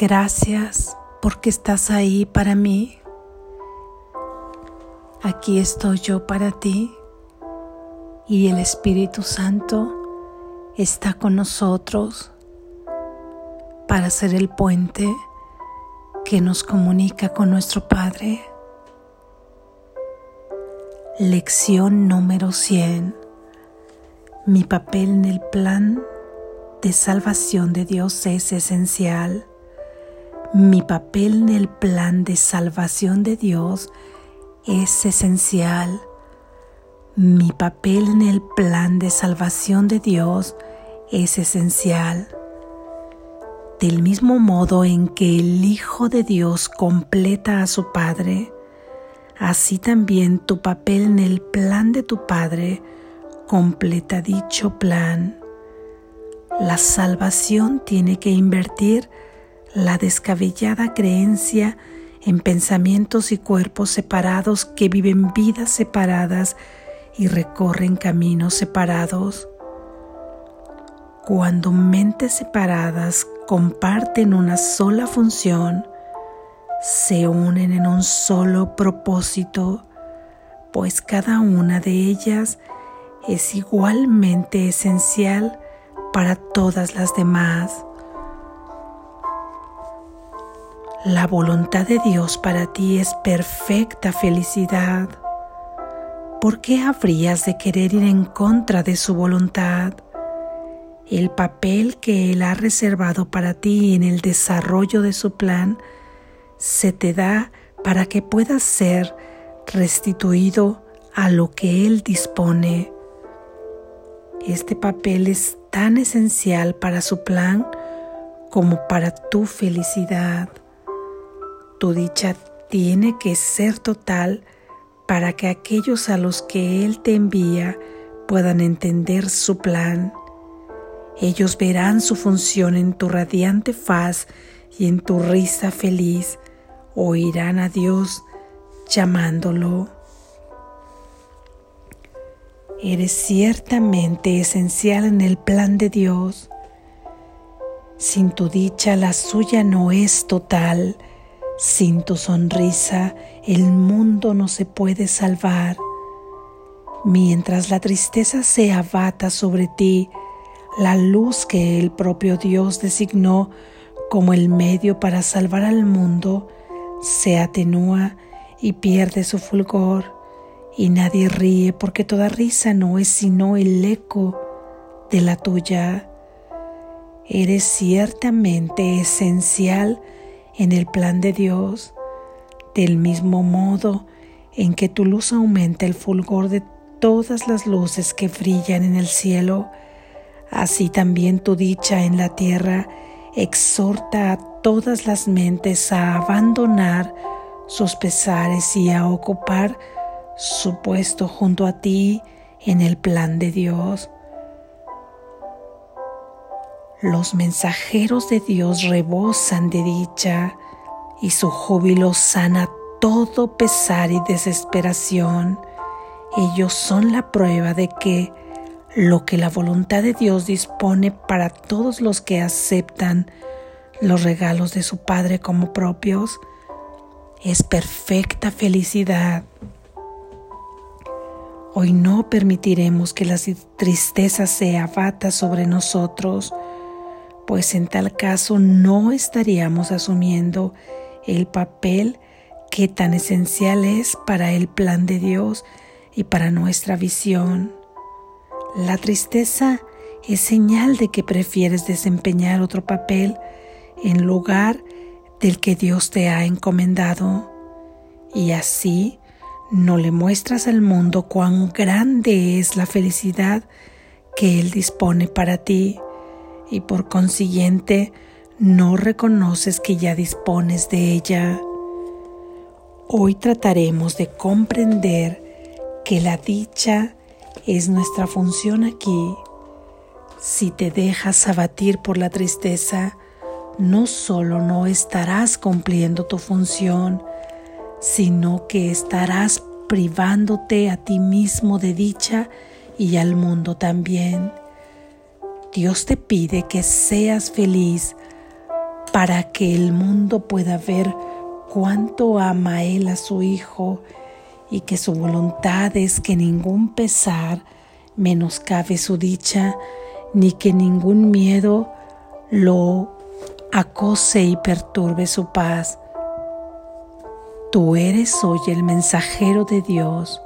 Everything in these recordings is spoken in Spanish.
Gracias porque estás ahí para mí. Aquí estoy yo para ti y el Espíritu Santo está con nosotros para ser el puente que nos comunica con nuestro Padre. Lección número 100. Mi papel en el plan de salvación de Dios es esencial. Mi papel en el plan de salvación de Dios es esencial. Mi papel en el plan de salvación de Dios es esencial. Del mismo modo en que el Hijo de Dios completa a su Padre, así también tu papel en el plan de tu Padre completa dicho plan. La salvación tiene que invertir la descabellada creencia en pensamientos y cuerpos separados que viven vidas separadas y recorren caminos separados. Cuando mentes separadas comparten una sola función, se unen en un solo propósito, pues cada una de ellas es igualmente esencial para todas las demás. La voluntad de Dios para ti es perfecta felicidad. ¿Por qué habrías de querer ir en contra de su voluntad? El papel que Él ha reservado para ti en el desarrollo de su plan se te da para que puedas ser restituido a lo que Él dispone. Este papel es tan esencial para su plan como para tu felicidad. Tu dicha tiene que ser total para que aquellos a los que Él te envía puedan entender su plan. Ellos verán su función en tu radiante faz y en tu risa feliz, oirán a Dios llamándolo. Eres ciertamente esencial en el plan de Dios. Sin tu dicha la suya no es total. Sin tu sonrisa el mundo no se puede salvar. Mientras la tristeza se abata sobre ti, la luz que el propio Dios designó como el medio para salvar al mundo se atenúa y pierde su fulgor y nadie ríe porque toda risa no es sino el eco de la tuya. Eres ciertamente esencial en el plan de Dios, del mismo modo en que tu luz aumenta el fulgor de todas las luces que brillan en el cielo, así también tu dicha en la tierra exhorta a todas las mentes a abandonar sus pesares y a ocupar su puesto junto a ti en el plan de Dios. Los mensajeros de Dios rebosan de dicha y su júbilo sana todo pesar y desesperación. Ellos son la prueba de que lo que la voluntad de Dios dispone para todos los que aceptan los regalos de su Padre como propios es perfecta felicidad. Hoy no permitiremos que la tristeza se abata sobre nosotros, pues en tal caso no estaríamos asumiendo el papel que tan esencial es para el plan de Dios y para nuestra visión. La tristeza es señal de que prefieres desempeñar otro papel en lugar del que Dios te ha encomendado y así no le muestras al mundo cuán grande es la felicidad que Él dispone para ti y por consiguiente no reconoces que ya dispones de ella. Hoy trataremos de comprender que la dicha es nuestra función aquí. Si te dejas abatir por la tristeza, no solo no estarás cumpliendo tu función, sino que estarás privándote a ti mismo de dicha y al mundo también. Dios te pide que seas feliz para que el mundo pueda ver cuánto ama Él a su Hijo y que su voluntad es que ningún pesar menoscabe su dicha, ni que ningún miedo lo acose y perturbe su paz. Tú eres hoy el mensajero de Dios.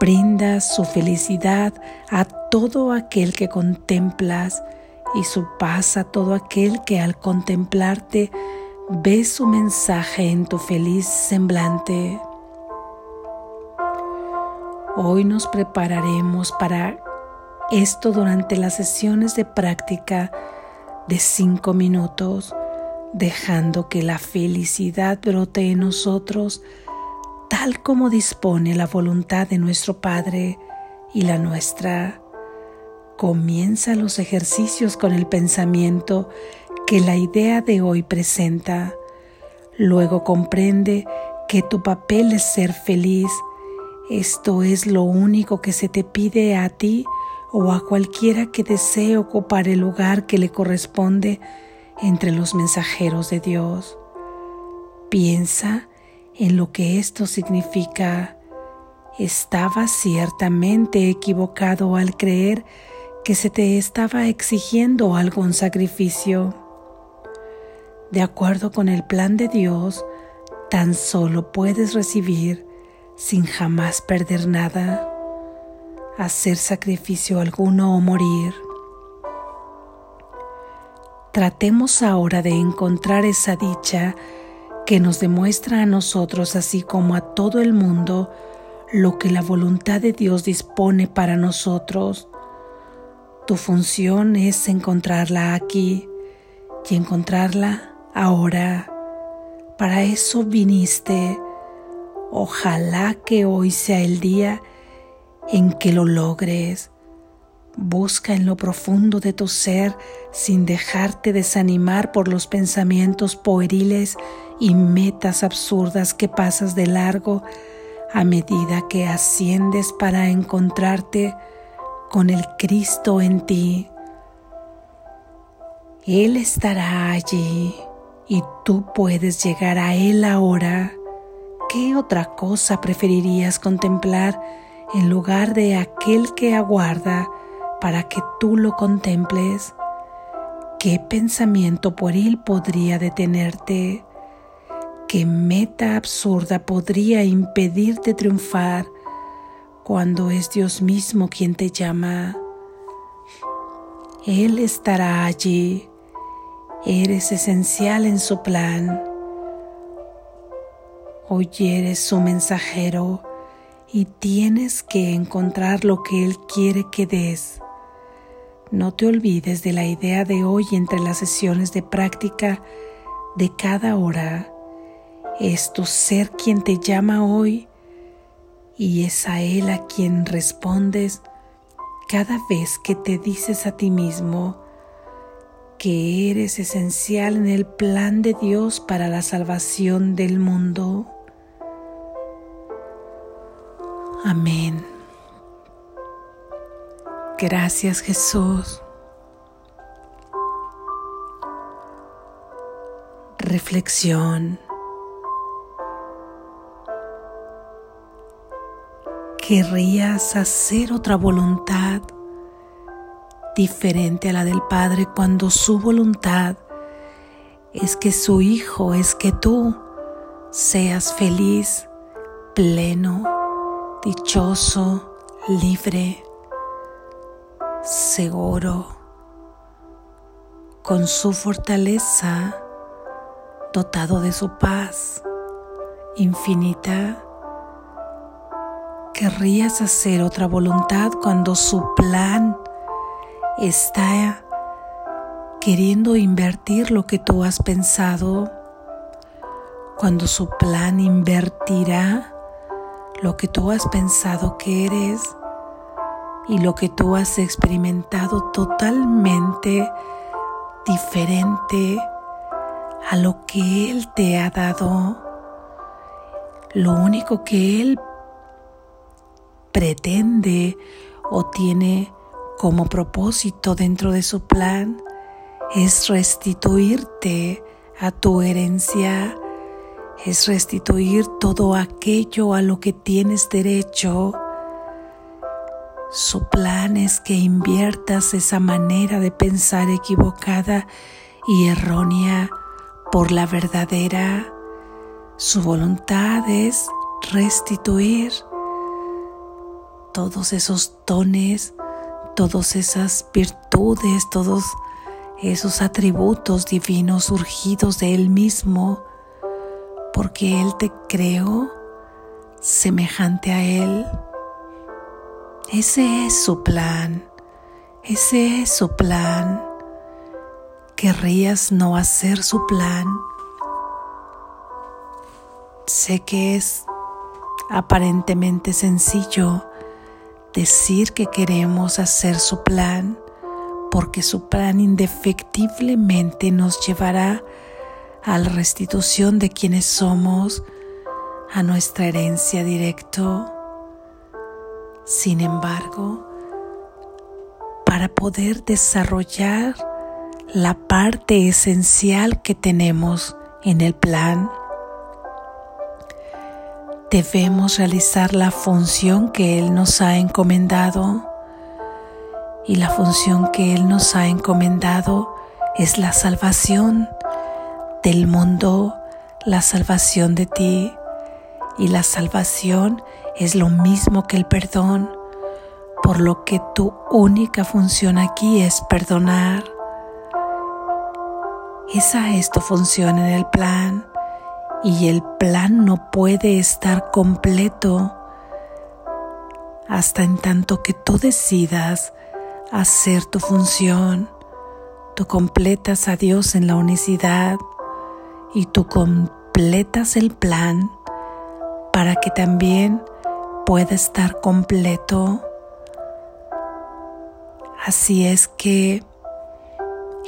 Brindas su felicidad a todo aquel que contemplas y su paz a todo aquel que al contemplarte ve su mensaje en tu feliz semblante. Hoy nos prepararemos para esto durante las sesiones de práctica de cinco minutos, dejando que la felicidad brote en nosotros tal como dispone la voluntad de nuestro Padre y la nuestra. Comienza los ejercicios con el pensamiento que la idea de hoy presenta. Luego comprende que tu papel es ser feliz esto es lo único que se te pide a ti o a cualquiera que desee ocupar el lugar que le corresponde entre los mensajeros de Dios. Piensa en lo que esto significa. Estaba ciertamente equivocado al creer que se te estaba exigiendo algún sacrificio. De acuerdo con el plan de Dios, tan solo puedes recibir sin jamás perder nada, hacer sacrificio alguno o morir. Tratemos ahora de encontrar esa dicha que nos demuestra a nosotros, así como a todo el mundo, lo que la voluntad de Dios dispone para nosotros. Tu función es encontrarla aquí y encontrarla ahora. Para eso viniste Ojalá que hoy sea el día en que lo logres. Busca en lo profundo de tu ser sin dejarte desanimar por los pensamientos pueriles y metas absurdas que pasas de largo a medida que asciendes para encontrarte con el Cristo en ti. Él estará allí y tú puedes llegar a Él ahora. ¿Qué otra cosa preferirías contemplar en lugar de aquel que aguarda para que tú lo contemples? ¿Qué pensamiento pueril podría detenerte? ¿Qué meta absurda podría impedirte triunfar cuando es Dios mismo quien te llama? Él estará allí. Eres esencial en su plan. Hoy eres su mensajero y tienes que encontrar lo que Él quiere que des. No te olvides de la idea de hoy entre las sesiones de práctica de cada hora. Es tu ser quien te llama hoy y es a Él a quien respondes cada vez que te dices a ti mismo que eres esencial en el plan de Dios para la salvación del mundo. Amén. Gracias Jesús. Reflexión. ¿Querrías hacer otra voluntad diferente a la del Padre cuando su voluntad es que su Hijo, es que tú seas feliz, pleno? dichoso, libre, seguro, con su fortaleza, dotado de su paz infinita. ¿Querrías hacer otra voluntad cuando su plan está queriendo invertir lo que tú has pensado? Cuando su plan invertirá lo que tú has pensado que eres y lo que tú has experimentado totalmente diferente a lo que Él te ha dado. Lo único que Él pretende o tiene como propósito dentro de su plan es restituirte a tu herencia, es restituir todo aquello a lo que tienes derecho. Su plan es que inviertas esa manera de pensar equivocada y errónea por la verdadera. Su voluntad es restituir todos esos dones, todas esas virtudes, todos esos atributos divinos surgidos de Él mismo, porque Él te creó semejante a Él. Ese es su plan, ese es su plan. ¿Querrías no hacer su plan? Sé que es aparentemente sencillo decir que queremos hacer su plan, porque su plan indefectiblemente nos llevará a la restitución de quienes somos, a nuestra herencia directo. Sin embargo, para poder desarrollar la parte esencial que tenemos en el plan, debemos realizar la función que Él nos ha encomendado. Y la función que Él nos ha encomendado es la salvación del mundo, la salvación de ti. Y la salvación es lo mismo que el perdón, por lo que tu única función aquí es perdonar. Esa es tu función en el plan y el plan no puede estar completo hasta en tanto que tú decidas hacer tu función. Tú completas a Dios en la unicidad y tú completas el plan para que también pueda estar completo. Así es que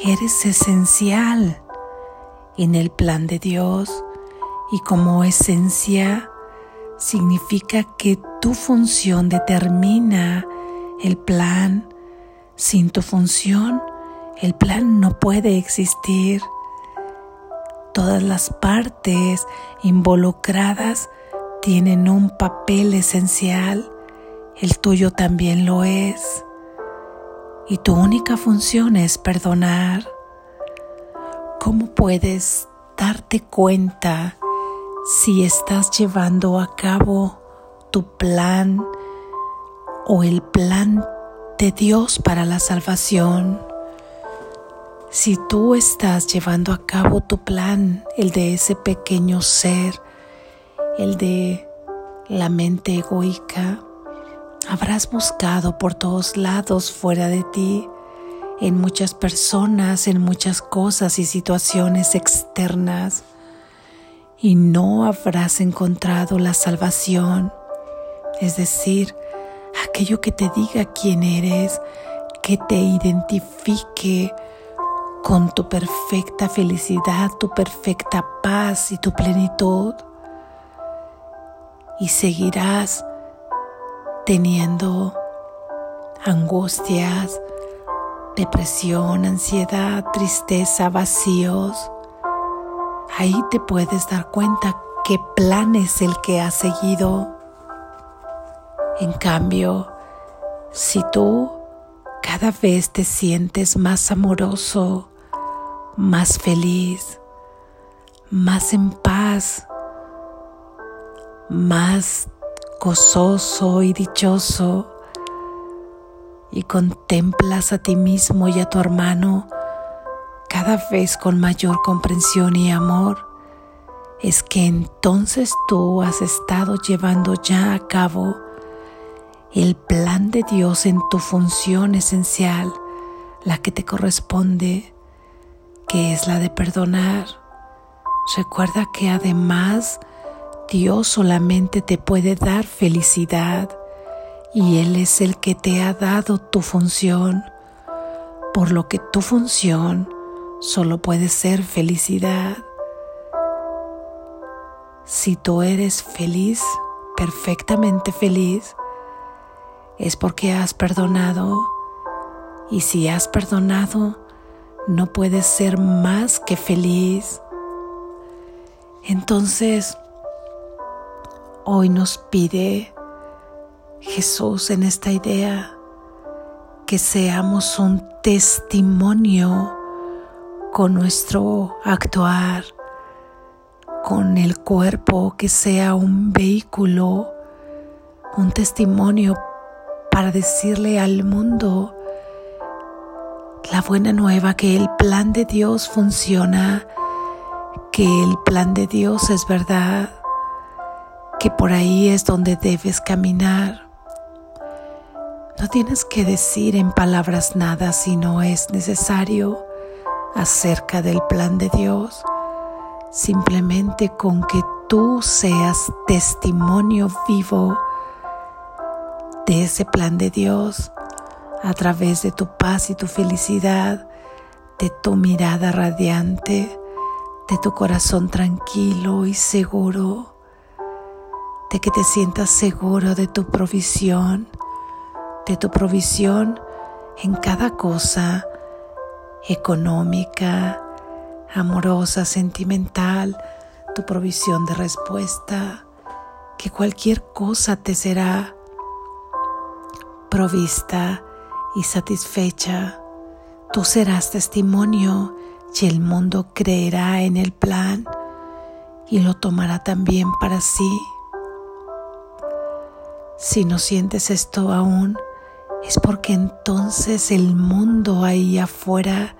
eres esencial en el plan de Dios y como esencia significa que tu función determina el plan. Sin tu función, el plan no puede existir. Todas las partes involucradas tienen un papel esencial. El tuyo también lo es. Y tu única función es perdonar. ¿Cómo puedes darte cuenta si estás llevando a cabo tu plan o el plan de Dios para la salvación. Si tú estás llevando a cabo tu plan, el de ese pequeño ser, el de la mente egoica, habrás buscado por todos lados fuera de ti, en muchas personas, en muchas cosas y situaciones externas y no habrás encontrado la salvación, es decir, aquello que te diga quién eres, que te identifique con tu perfecta felicidad, tu perfecta paz y tu plenitud. Y seguirás teniendo angustias, depresión, ansiedad, tristeza, vacíos ahí te puedes dar cuenta qué plan es el que has seguido. En cambio, si tú cada vez te sientes más amoroso, más feliz, más en paz, más gozoso y dichoso, y contemplas a ti mismo y a tu hermano cada vez con mayor comprensión y amor, es que entonces tú has estado llevando ya a cabo el plan de Dios en tu función esencial, la que te corresponde, que es la de perdonar. Recuerda que además Dios solamente te puede dar felicidad y Él es el que te ha dado tu función, por lo que tu función solo puede ser felicidad. Si tú eres feliz, perfectamente feliz, es porque has perdonado. Y si has perdonado, no puedes ser más que feliz. Entonces, hoy nos pide Jesús en esta idea que seamos un testimonio con nuestro actuar, con el cuerpo, que sea un vehículo, un testimonio para decirle al mundo la buena nueva que el plan de Dios funciona, que el plan de Dios es verdad, que por ahí es donde debes caminar. No tienes que decir en palabras nada si no es necesario acerca del plan de Dios, simplemente con que tú seas testimonio vivo de ese plan de Dios a través de tu paz y tu felicidad, de tu mirada radiante, de tu corazón tranquilo y seguro, de que te sientas seguro de tu provisión de tu provisión en cada cosa económica, amorosa, sentimental, tu provisión de respuesta, que cualquier cosa te será provista y satisfecha. Tú serás testimonio y el mundo creerá en el plan y lo tomará también para sí. Si no sientes esto aún, es porque entonces el mundo ahí afuera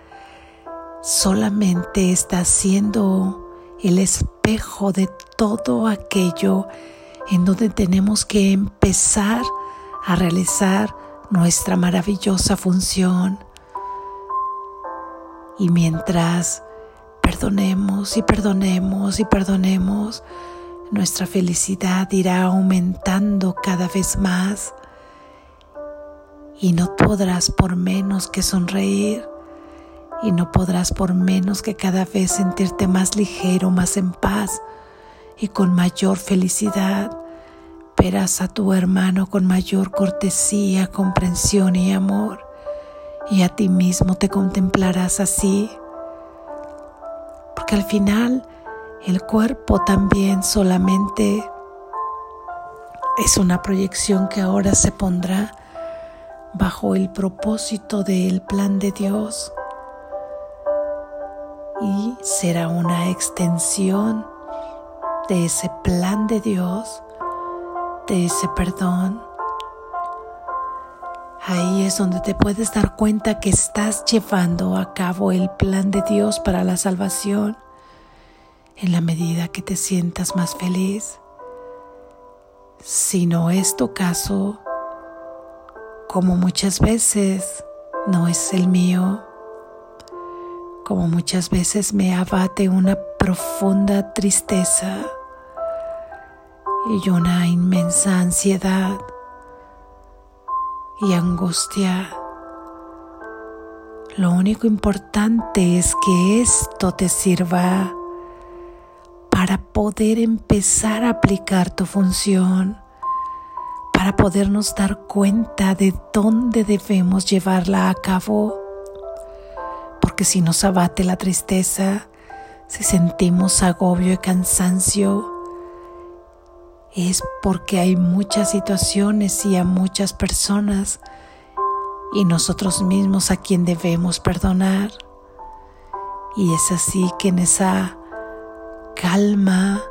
solamente está siendo el espejo de todo aquello en donde tenemos que empezar a realizar nuestra maravillosa función. Y mientras perdonemos y perdonemos y perdonemos, nuestra felicidad irá aumentando cada vez más y no podrás por menos que sonreír y no podrás por menos que cada vez sentirte más ligero, más en paz y con mayor felicidad. Verás a tu hermano con mayor cortesía, comprensión y amor y a ti mismo te contemplarás así. Porque al final el cuerpo también solamente es una proyección que ahora se pondrá bajo el propósito del plan de Dios y será una extensión de ese plan de Dios, de ese perdón. Ahí es donde te puedes dar cuenta que estás llevando a cabo el plan de Dios para la salvación en la medida que te sientas más feliz. Si no es tu caso, como muchas veces no es el mío, como muchas veces me abate una profunda tristeza y una inmensa ansiedad y angustia. Lo único importante es que esto te sirva para poder empezar a aplicar tu función para podernos dar cuenta de dónde debemos llevarla a cabo. Porque si nos abate la tristeza, si sentimos agobio y cansancio, es porque hay muchas situaciones y a muchas personas y nosotros mismos a quien debemos perdonar. Y es así que en esa calma,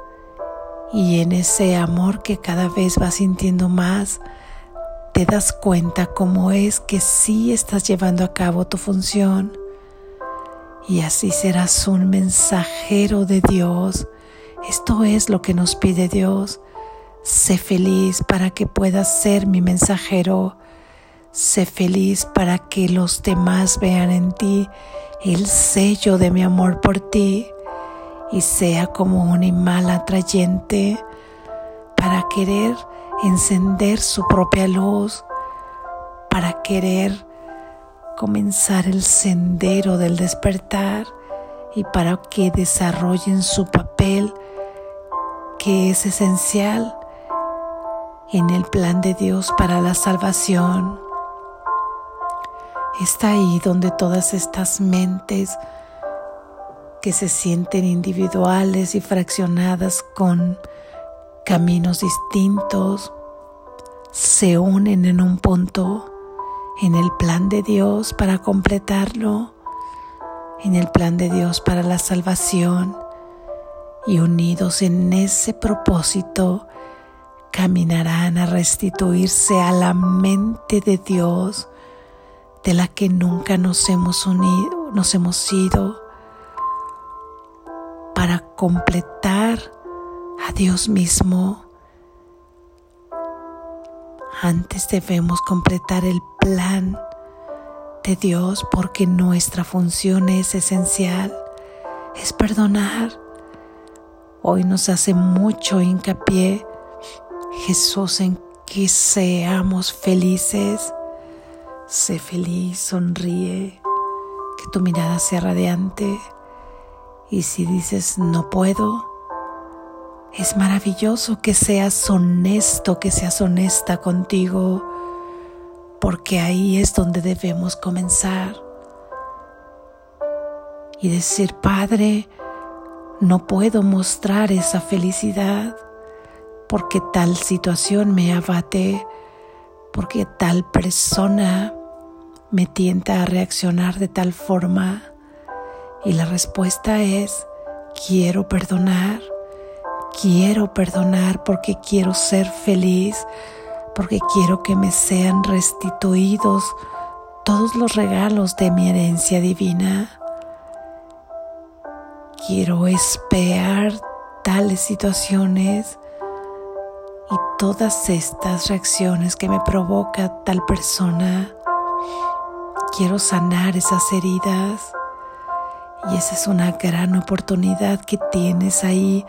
y en ese amor que cada vez vas sintiendo más, te das cuenta cómo es que sí estás llevando a cabo tu función. Y así serás un mensajero de Dios. Esto es lo que nos pide Dios. Sé feliz para que puedas ser mi mensajero. Sé feliz para que los demás vean en ti el sello de mi amor por ti y sea como un imán atrayente para querer encender su propia luz, para querer comenzar el sendero del despertar y para que desarrollen su papel que es esencial en el plan de Dios para la salvación. está ahí donde todas estas mentes que se sienten individuales y fraccionadas con caminos distintos se unen en un punto en el plan de Dios para completarlo, en el plan de Dios para la salvación y unidos en ese propósito caminarán a restituirse a la mente de Dios de la que nunca nos hemos unido, nos hemos ido completar a Dios mismo. Antes debemos completar el plan de Dios porque nuestra función es esencial, es perdonar. Hoy nos hace mucho hincapié Jesús en que seamos felices. Sé feliz, sonríe, que tu mirada sea radiante. Y si dices no puedo, es maravilloso que seas honesto, que seas honesta contigo, porque ahí es donde debemos comenzar. Y decir, Padre, no puedo mostrar esa felicidad porque tal situación me abate, porque tal persona me tienta a reaccionar de tal forma. Y la respuesta es, quiero perdonar, quiero perdonar porque quiero ser feliz, porque quiero que me sean restituidos todos los regalos de mi herencia divina. Quiero esperar tales situaciones y todas estas reacciones que me provoca tal persona, quiero sanar esas heridas. Y esa es una gran oportunidad que tienes ahí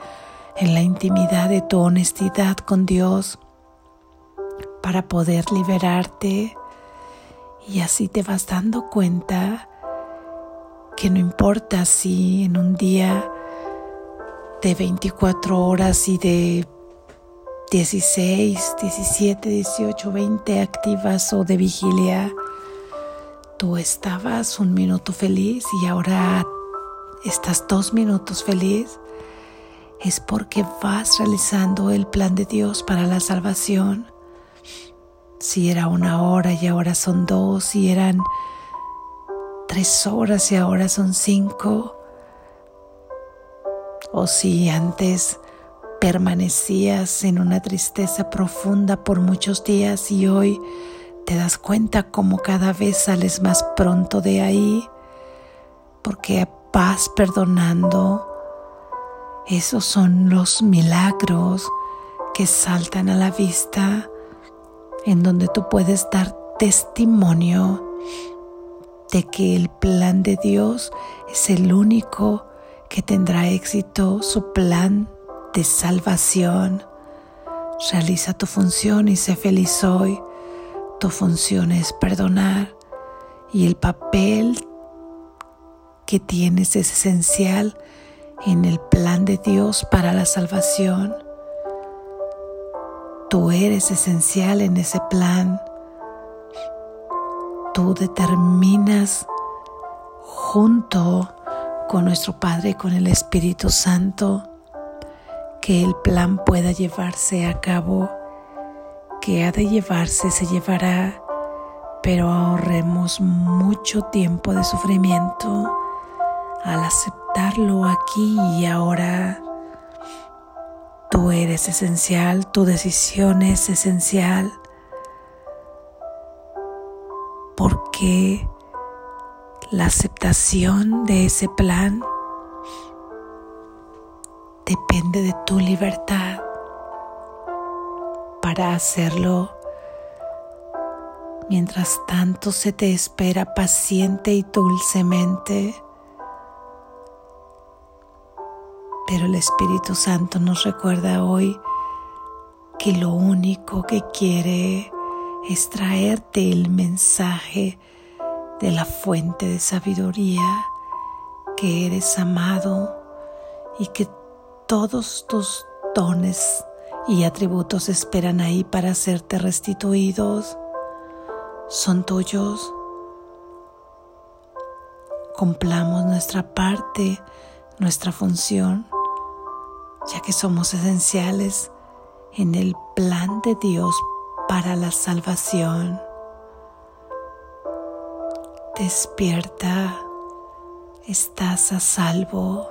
en la intimidad de tu honestidad con Dios para poder liberarte. Y así te vas dando cuenta que no importa si en un día de 24 horas y de 16, 17, 18, 20 activas o de vigilia, tú estabas un minuto feliz y ahora estás dos minutos feliz, es porque vas realizando el plan de Dios para la salvación. Si era una hora y ahora son dos, si eran tres horas y ahora son cinco, o si antes permanecías en una tristeza profunda por muchos días y hoy te das cuenta como cada vez sales más pronto de ahí porque vas perdonando. Esos son los milagros que saltan a la vista en donde tú puedes dar testimonio de que el plan de Dios es el único que tendrá éxito, su plan de salvación. Realiza tu función y sé feliz hoy. Tu función es perdonar y el papel que tienes es esencial en el plan de Dios para la salvación. Tú eres esencial en ese plan. Tú determinas junto con nuestro Padre y con el Espíritu Santo que el plan pueda llevarse a cabo, que ha de llevarse se llevará, pero ahorremos mucho tiempo de sufrimiento al aceptarlo aquí y ahora. Tú eres esencial, tu decisión es esencial, porque la aceptación de ese plan depende de tu libertad para hacerlo. Mientras tanto se te espera paciente y dulcemente. Pero el Espíritu Santo nos recuerda hoy que lo único que quiere es traerte el mensaje de la fuente de sabiduría, que eres amado y que todos tus dones y atributos esperan ahí para serte restituidos. Son tuyos. cumplamos nuestra parte, nuestra función, ya que somos esenciales en el plan de Dios para la salvación. Despierta, estás a salvo.